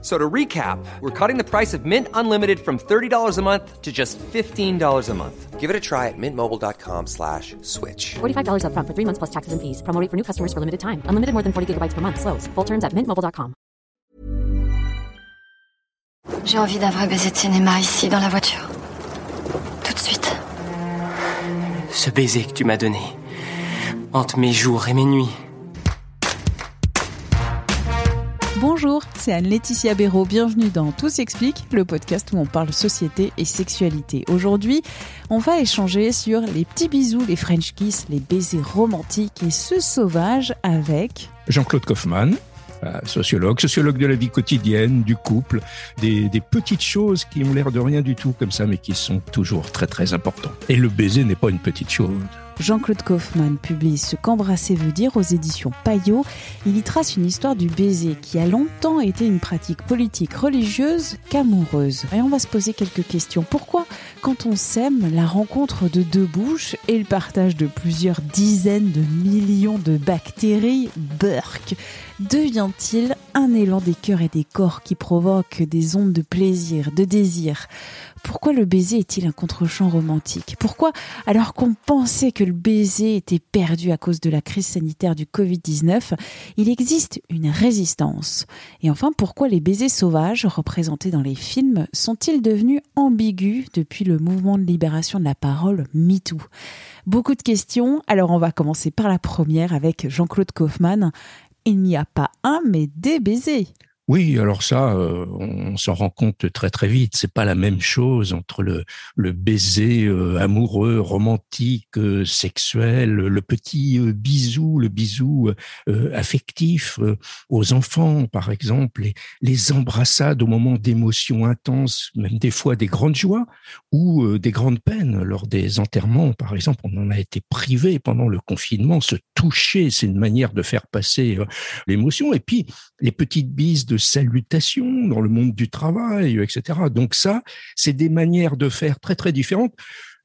So to recap, we're cutting the price of Mint Unlimited from $30 a month to just $15 a month. Give it a try at mintmobile.com slash switch. $45 up front for three months plus taxes and fees. Promo rate for new customers for limited time. Unlimited more than 40 gigabytes per month. Slows. Full terms at mintmobile.com. J'ai envie d'un vrai baiser de cinéma ici, dans la voiture. Tout de suite. Ce baiser que tu m'as donné hante mes jours et mes nuits. Bonjour, c'est Anne-Laetitia Béraud. Bienvenue dans Tout s'explique, le podcast où on parle société et sexualité. Aujourd'hui, on va échanger sur les petits bisous, les French kiss, les baisers romantiques et ce sauvage avec Jean-Claude Kaufmann, euh, sociologue, sociologue de la vie quotidienne, du couple, des, petites choses qui ont l'air de rien du tout comme ça, mais qui sont toujours très très importantes. Et le baiser n'est pas une petite chose. Jean-Claude Kaufmann publie Ce qu'embrasser veut dire aux éditions Payot. Il y trace une histoire du baiser qui a longtemps été une pratique politique religieuse qu'amoureuse. Et on va se poser quelques questions. Pourquoi, quand on s'aime, la rencontre de deux bouches et le partage de plusieurs dizaines de millions de bactéries, Burk, devient-il un élan des cœurs et des corps qui provoque des ondes de plaisir, de désir. Pourquoi le baiser est-il un contre-champ romantique? Pourquoi, alors qu'on pensait que le baiser était perdu à cause de la crise sanitaire du Covid-19, il existe une résistance? Et enfin, pourquoi les baisers sauvages représentés dans les films sont-ils devenus ambigus depuis le mouvement de libération de la parole MeToo? Beaucoup de questions, alors on va commencer par la première avec Jean-Claude Kaufmann. Il n'y a pas un, mais des baisers. Oui, alors ça, euh, on s'en rend compte très très vite. C'est pas la même chose entre le, baiser euh, amoureux, romantique, euh, sexuel, le petit bisou, le bisou affectif aux enfants, par exemple, les, les embrassades au moment d'émotions intenses, même des fois des grandes joies ou des grandes peines lors des enterrements, par exemple. On en a été privé pendant le confinement. Se toucher, c'est une manière de faire passer l'émotion. Et puis les petites bises de salutations dans le monde du travail, etc. Donc ça, c'est des manières de faire très très différentes.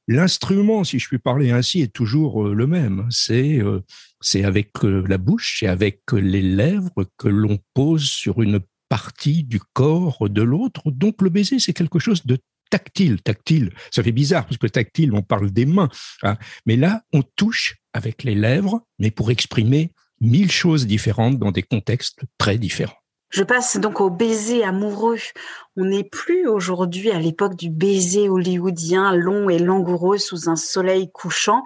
L'instrument, si je puis parler ainsi, est toujours euh, le même. C'est euh, c'est avec euh, la bouche et avec les lèvres que l'on pose sur une partie du corps de l'autre. Donc le baiser, c'est quelque chose de tactile. Tactile, ça fait bizarre parce que tactile, on parle des mains. Hein. Mais là, on touche avec les lèvres, mais pour exprimer mille choses différentes dans des contextes très différents. Je passe donc au baiser amoureux. On n'est plus aujourd'hui à l'époque du baiser hollywoodien long et langoureux sous un soleil couchant.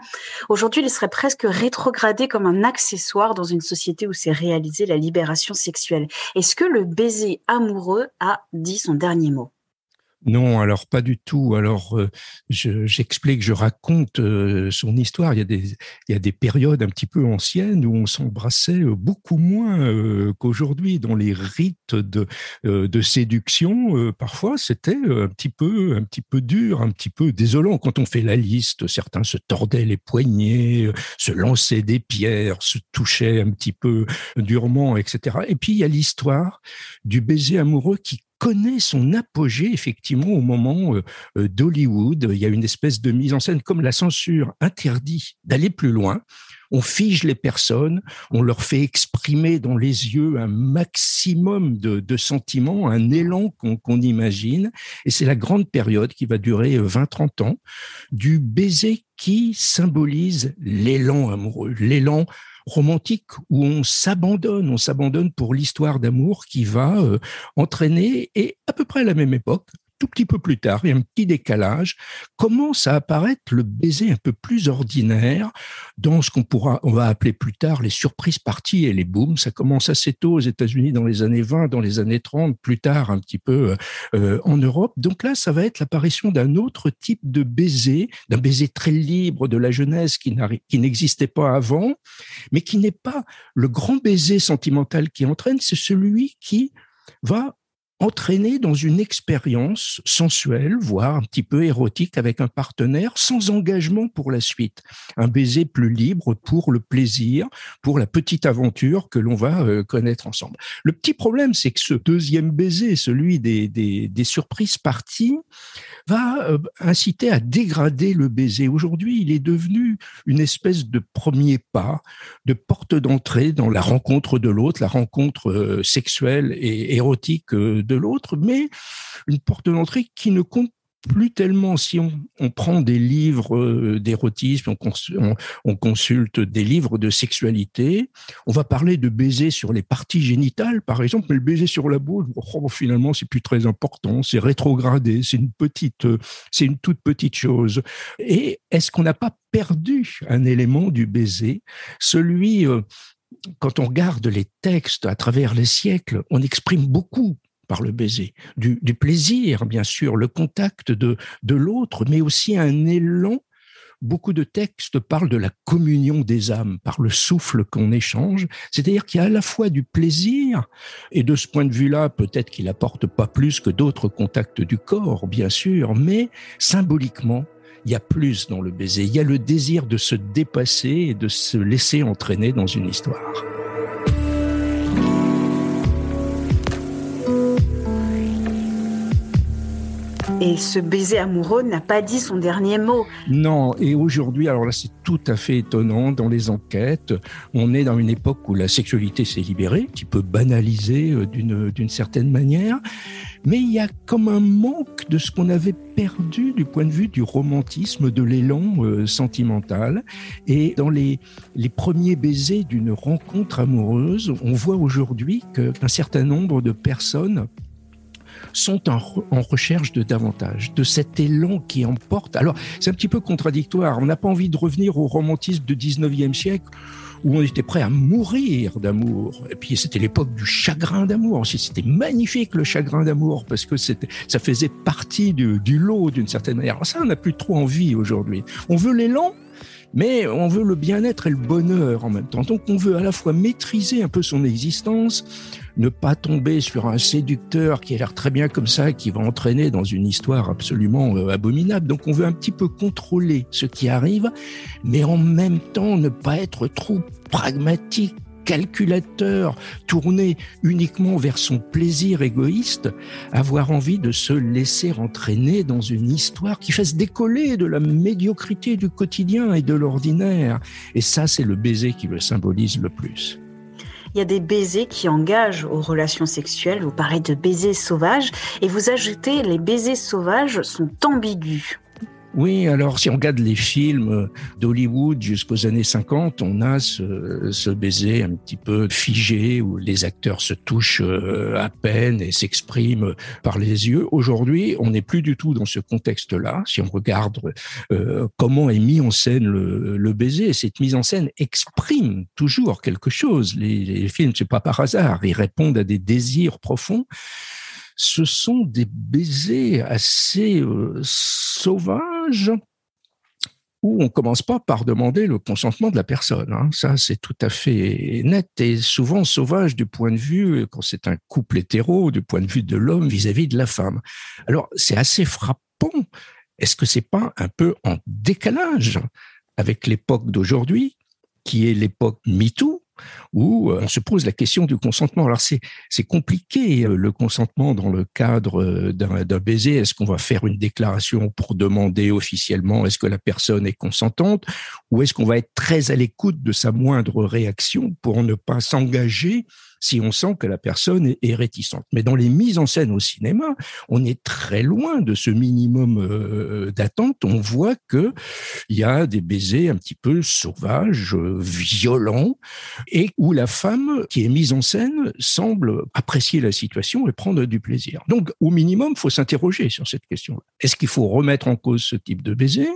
Aujourd'hui, il serait presque rétrogradé comme un accessoire dans une société où s'est réalisée la libération sexuelle. Est-ce que le baiser amoureux a dit son dernier mot? Non, alors pas du tout. Alors euh, j'explique, je, raconte euh, son histoire. Il y, a des, il y a des périodes un petit peu anciennes où on s'embrassait euh, beaucoup moins qu'aujourd'hui. Dans les rites de, de séduction, parfois c'était un petit peu un petit peu dur, un petit peu désolant. Quand on fait la liste, certains se tordaient les poignets, se lançaient des pierres, se touchaient un petit peu durement, etc. Et puis il y a l'histoire du baiser amoureux qui connaît son apogée effectivement au moment euh, euh, d'Hollywood. Il y a une espèce de mise en scène comme la censure interdit d'aller plus loin. On fige les personnes, on leur fait exprimer dans les yeux un maximum de, sentiments, un élan qu'on imagine. Et c'est la grande période qui va durer 20-30 euh, ans du baiser qui symbolise l'élan amoureux, l'élan romantique où on s'abandonne, on s'abandonne pour l'histoire d'amour qui va euh, entraîner, et à peu près à la même époque, tout petit peu plus tard, il y a un petit décalage, commence à apparaître le baiser un peu plus ordinaire dans ce qu'on pourra, on va appeler plus tard les surprises parties et les booms. Ça commence assez tôt aux États-Unis dans les années 20, dans les années 30, plus tard un petit peu euh, en Europe. Donc là, ça va être l'apparition d'un autre type de baiser, d'un baiser très libre de la jeunesse qui n'existait pas avant, mais qui n'est pas le grand baiser sentimental qui entraîne, c'est celui qui va entraîné dans une expérience sensuelle, voire un petit peu érotique avec un partenaire, sans engagement pour la suite. Un baiser plus libre pour le plaisir, pour la petite aventure que l'on va euh, connaître ensemble. Le petit problème, c'est que ce deuxième baiser, celui des, des, des surprises parties, va euh, inciter à dégrader le baiser. Aujourd'hui, il est devenu une espèce de premier pas, de porte d'entrée dans la rencontre de l'autre, la rencontre euh, sexuelle et érotique de l'autre, mais une porte d'entrée qui ne compte plus tellement si on, prend des livres euh, d'érotisme, on, on, consulte des livres de sexualité, on va parler de baiser sur les parties génitales, par exemple, mais le baiser sur la bouche, oh, finalement, c'est plus très important, c'est rétrogradé, c'est une petite, euh, c'est une toute petite chose. Et est-ce qu'on n'a pas perdu un élément du baiser, celui euh, quand on regarde les textes à travers les siècles, on exprime beaucoup par le baiser, du, plaisir, bien sûr, le contact de, de l'autre, mais aussi un élan. Beaucoup de textes parlent de la communion des âmes par le souffle qu'on échange, c'est-à-dire qu'il y a à la fois du plaisir, et de ce point de vue-là, peut-être qu'il apporte pas plus que d'autres contacts du corps, bien sûr, mais symboliquement, il y a plus dans le baiser, il y a le désir de se dépasser et de se laisser entraîner dans une histoire. Et ce baiser amoureux n'a pas dit son dernier mot. Non, et aujourd'hui, alors là c'est tout à fait étonnant dans les enquêtes, on est dans une époque où la sexualité s'est libérée, un petit peu banalisée euh, d'une, certaine manière, mais il y a comme un manque de ce qu'on avait perdu du point de vue du romantisme, de l'élan euh, sentimental. Et dans les, les premiers baisers d'une rencontre amoureuse, on voit aujourd'hui qu'un certain nombre de personnes sont en, recherche de davantage, de cet élan qui emporte. Alors, c'est un petit peu contradictoire. On n'a pas envie de revenir au romantisme du 19e siècle où on était prêt à mourir d'amour. Et puis c'était l'époque du chagrin d'amour. C'était magnifique le chagrin d'amour parce que ça faisait partie du, du lot d'une certaine manière. Alors ça, on n'a plus trop envie aujourd'hui. On veut l'élan, mais on veut le bien-être et le bonheur en même temps. Donc on veut à la fois maîtriser un peu son existence, ne pas tomber sur un séducteur qui a l'air très bien comme ça, qui va entraîner dans une histoire absolument euh, abominable. Donc on veut un petit peu contrôler ce qui arrive, mais en même temps ne pas être trop pragmatique calculateur, tourné uniquement vers son plaisir égoïste, avoir envie de se laisser entraîner dans une histoire qui fasse décoller de la médiocrité du quotidien et de l'ordinaire. Et ça, c'est le baiser qui le symbolise le plus. Il y a des baisers qui engagent aux relations sexuelles. Vous parlez de baisers sauvages et vous ajoutez les baisers sauvages sont ambigus. Oui, alors si on regarde les films d'Hollywood jusqu'aux années 50, on a ce, ce, baiser un petit peu figé où les acteurs se touchent euh, à peine et s'expriment par les yeux. Aujourd'hui, on n'est plus du tout dans ce contexte-là. Si on regarde euh, comment est mis en scène le, le, baiser, cette mise en scène exprime toujours quelque chose. Les, les films, c'est pas par hasard, ils répondent à des désirs profonds ce sont des baisers assez euh, sauvages où on commence pas par demander le consentement de la personne. Hein. Ça, c'est tout à fait net et souvent sauvage du point de vue, quand c'est un couple hétéro, du point de vue de l'homme vis-à-vis de la femme. Alors, c'est assez frappant. Est-ce que c'est pas un peu en décalage avec l'époque d'aujourd'hui, qui est l'époque MeToo, où euh, on se pose la question du consentement. Alors c'est c'est compliqué euh, le consentement dans le cadre euh, d'un baiser. Est-ce qu'on va faire une déclaration pour demander officiellement est-ce que la personne est consentante ou est-ce qu'on va être très à l'écoute de sa moindre réaction pour ne pas s'engager si on sent que la personne est, réticente? Mais dans les mises en scène au cinéma, on est très loin de ce minimum d'attente. On voit que il y a des baisers un petit peu sauvages, violents, et où la femme qui est mise en scène semble apprécier la situation et prendre du plaisir. Donc, au minimum, il faut s'interroger sur cette question. Est-ce qu'il faut remettre en cause ce type de baiser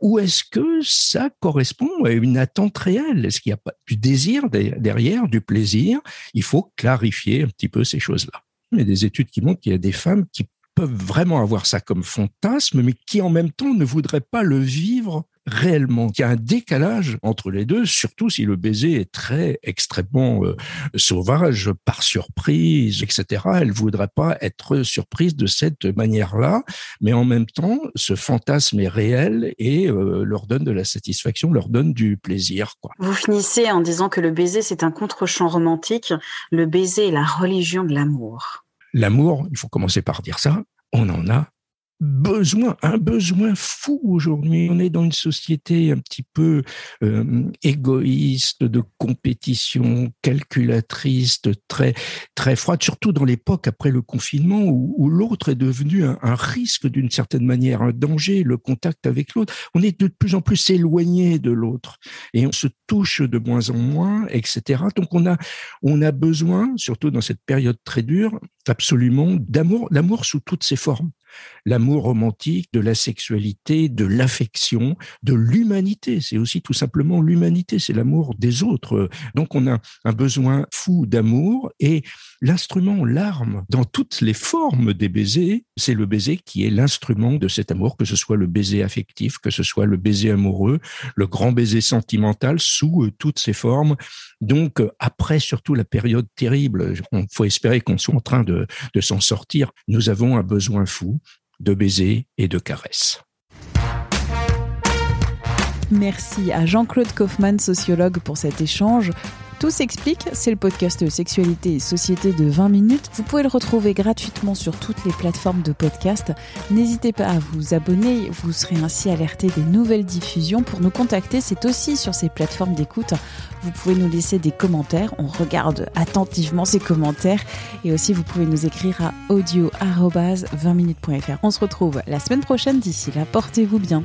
ou est-ce que ça correspond à une attente réelle? Est-ce qu'il n'y a pas du désir derrière, du plaisir? Il faut clarifier un petit peu ces choses-là. Il y a des études qui montrent qu'il y a des femmes qui peuvent vraiment avoir ça comme fantasme, mais qui en même temps ne voudraient pas le vivre réellement qu'il y a un décalage entre les deux, surtout si le baiser est très extrêmement euh, sauvage, par surprise, etc. Elle voudrait pas être surprise de cette manière-là, mais en même temps, ce fantasme est réel et euh, leur donne de la satisfaction, leur donne du plaisir. Quoi. Vous finissez en disant que le baiser, c'est un contre-champ romantique. Le baiser est la religion de l'amour. L'amour, il faut commencer par dire ça, on en a besoin, un besoin fou aujourd'hui. On est dans une société un petit peu euh, égoïste, de compétition, calculatrice, très très froide, surtout dans l'époque après le confinement où, l'autre est devenu un, un risque d'une certaine manière, un danger, le contact avec l'autre. On est de plus en plus éloigné de l'autre et on se touche de moins en moins, etc. Donc on a on a besoin, surtout dans cette période très dure, absolument d'amour, l'amour sous toutes ses formes l'amour romantique, de la sexualité, de l'affection, de l'humanité. C'est aussi tout simplement l'humanité, c'est l'amour des autres. Donc on a un besoin fou d'amour et l'instrument, l'arme, dans toutes les formes des baisers, c'est le baiser qui est l'instrument de cet amour, que ce soit le baiser affectif, que ce soit le baiser amoureux, le grand baiser sentimental sous euh, toutes ses formes. Donc après surtout la période terrible, il faut espérer qu'on soit en train de, de s'en sortir. Nous avons un besoin fou de baisers et de caresses. Merci à Jean-Claude Kaufmann, sociologue, pour cet échange. Tout s'explique, c'est le podcast Sexualité et Société de 20 minutes. Vous pouvez le retrouver gratuitement sur toutes les plateformes de podcast. N'hésitez pas à vous abonner, vous serez ainsi alerté des nouvelles diffusions. Pour nous contacter, c'est aussi sur ces plateformes d'écoute. Vous pouvez nous laisser des commentaires, on regarde attentivement ces commentaires. Et aussi, vous pouvez nous écrire à audio-20minutes.fr. On se retrouve la semaine prochaine, d'ici là, portez-vous bien.